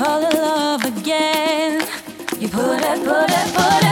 fall in love again. You put it, put it, put it.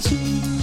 情